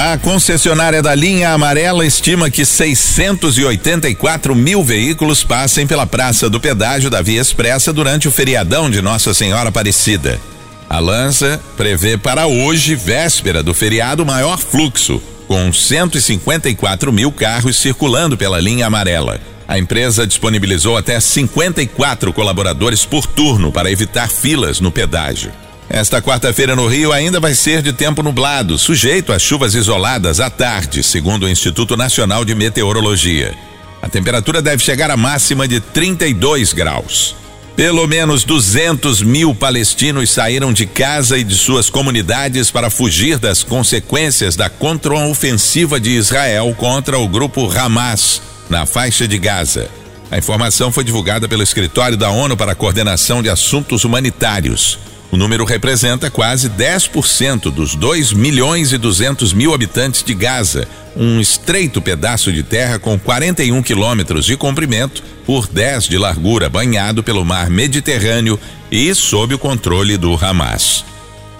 A concessionária da linha amarela estima que 684 mil veículos passem pela Praça do Pedágio da Via Expressa durante o feriadão de Nossa Senhora Aparecida. A Lança prevê para hoje, véspera do feriado, maior fluxo, com 154 mil carros circulando pela linha amarela. A empresa disponibilizou até 54 colaboradores por turno para evitar filas no pedágio. Esta quarta-feira no Rio ainda vai ser de tempo nublado, sujeito a chuvas isoladas à tarde, segundo o Instituto Nacional de Meteorologia. A temperatura deve chegar à máxima de 32 graus. Pelo menos 200 mil palestinos saíram de casa e de suas comunidades para fugir das consequências da contraofensiva de Israel contra o grupo Hamas, na faixa de Gaza. A informação foi divulgada pelo Escritório da ONU para a Coordenação de Assuntos Humanitários. O número representa quase 10% dos 2 milhões e 200 mil habitantes de Gaza, um estreito pedaço de terra com 41 quilômetros de comprimento por 10 de largura, banhado pelo mar Mediterrâneo e sob o controle do Hamas.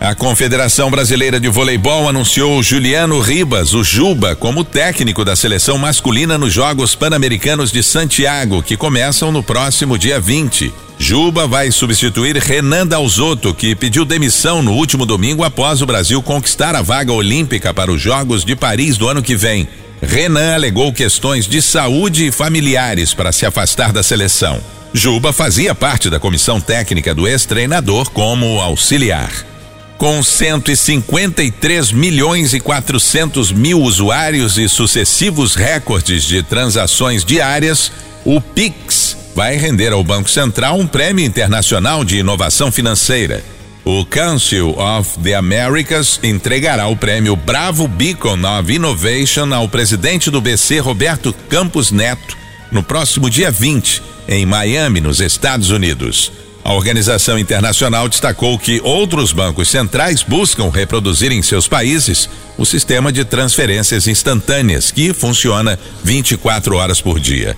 A Confederação Brasileira de Voleibol anunciou Juliano Ribas, o Juba, como técnico da seleção masculina nos Jogos Pan-Americanos de Santiago, que começam no próximo dia 20. Juba vai substituir Renan Dalzotto, que pediu demissão no último domingo após o Brasil conquistar a vaga olímpica para os Jogos de Paris do ano que vem. Renan alegou questões de saúde e familiares para se afastar da seleção. Juba fazia parte da comissão técnica do ex-treinador como auxiliar. Com 153 milhões e 400 mil usuários e sucessivos recordes de transações diárias, o Pix vai render ao Banco Central um prêmio internacional de inovação financeira. O Council of the Americas entregará o prêmio Bravo Beacon of Innovation ao presidente do BC, Roberto Campos Neto, no próximo dia 20, em Miami, nos Estados Unidos. A organização internacional destacou que outros bancos centrais buscam reproduzir em seus países o sistema de transferências instantâneas, que funciona 24 horas por dia.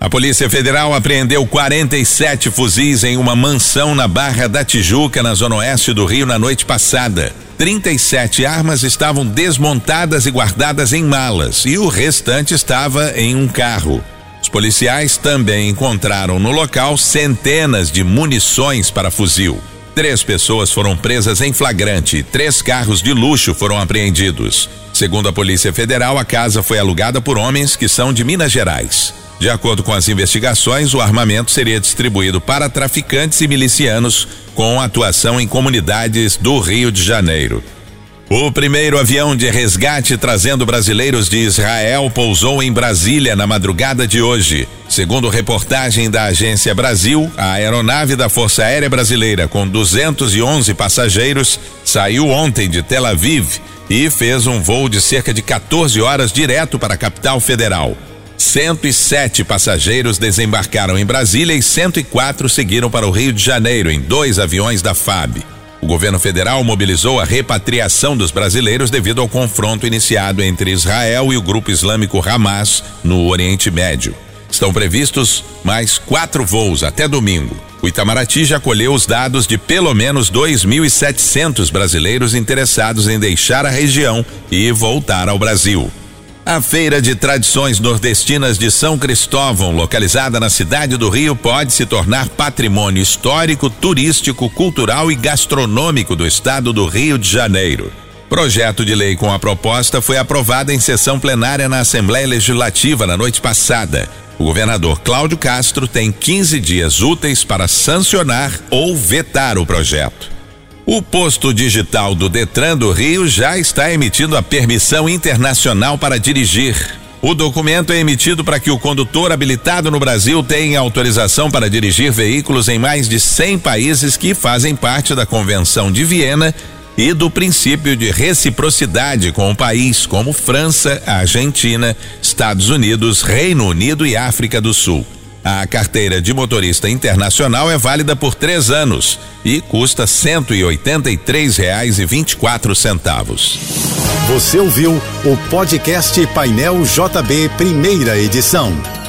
A Polícia Federal apreendeu 47 fuzis em uma mansão na Barra da Tijuca, na zona oeste do Rio, na noite passada. 37 armas estavam desmontadas e guardadas em malas, e o restante estava em um carro. Os policiais também encontraram no local centenas de munições para fuzil. Três pessoas foram presas em flagrante e três carros de luxo foram apreendidos. Segundo a Polícia Federal, a casa foi alugada por homens que são de Minas Gerais. De acordo com as investigações, o armamento seria distribuído para traficantes e milicianos com atuação em comunidades do Rio de Janeiro. O primeiro avião de resgate trazendo brasileiros de Israel pousou em Brasília na madrugada de hoje. Segundo reportagem da Agência Brasil, a aeronave da Força Aérea Brasileira, com 211 passageiros, saiu ontem de Tel Aviv e fez um voo de cerca de 14 horas direto para a capital federal. 107 passageiros desembarcaram em Brasília e 104 seguiram para o Rio de Janeiro em dois aviões da FAB. O governo federal mobilizou a repatriação dos brasileiros devido ao confronto iniciado entre Israel e o grupo islâmico Hamas no Oriente Médio. Estão previstos mais quatro voos até domingo. O Itamaraty já colheu os dados de pelo menos 2.700 brasileiros interessados em deixar a região e voltar ao Brasil. A Feira de Tradições Nordestinas de São Cristóvão, localizada na cidade do Rio, pode se tornar patrimônio histórico, turístico, cultural e gastronômico do estado do Rio de Janeiro. Projeto de lei com a proposta foi aprovado em sessão plenária na Assembleia Legislativa na noite passada. O governador Cláudio Castro tem 15 dias úteis para sancionar ou vetar o projeto. O posto digital do Detran do Rio já está emitindo a permissão internacional para dirigir. O documento é emitido para que o condutor habilitado no Brasil tenha autorização para dirigir veículos em mais de 100 países que fazem parte da Convenção de Viena e do princípio de reciprocidade com o país como França, Argentina, Estados Unidos, Reino Unido e África do Sul. A carteira de motorista internacional é válida por três anos e custa quatro centavos. Você ouviu o podcast Painel JB, primeira edição.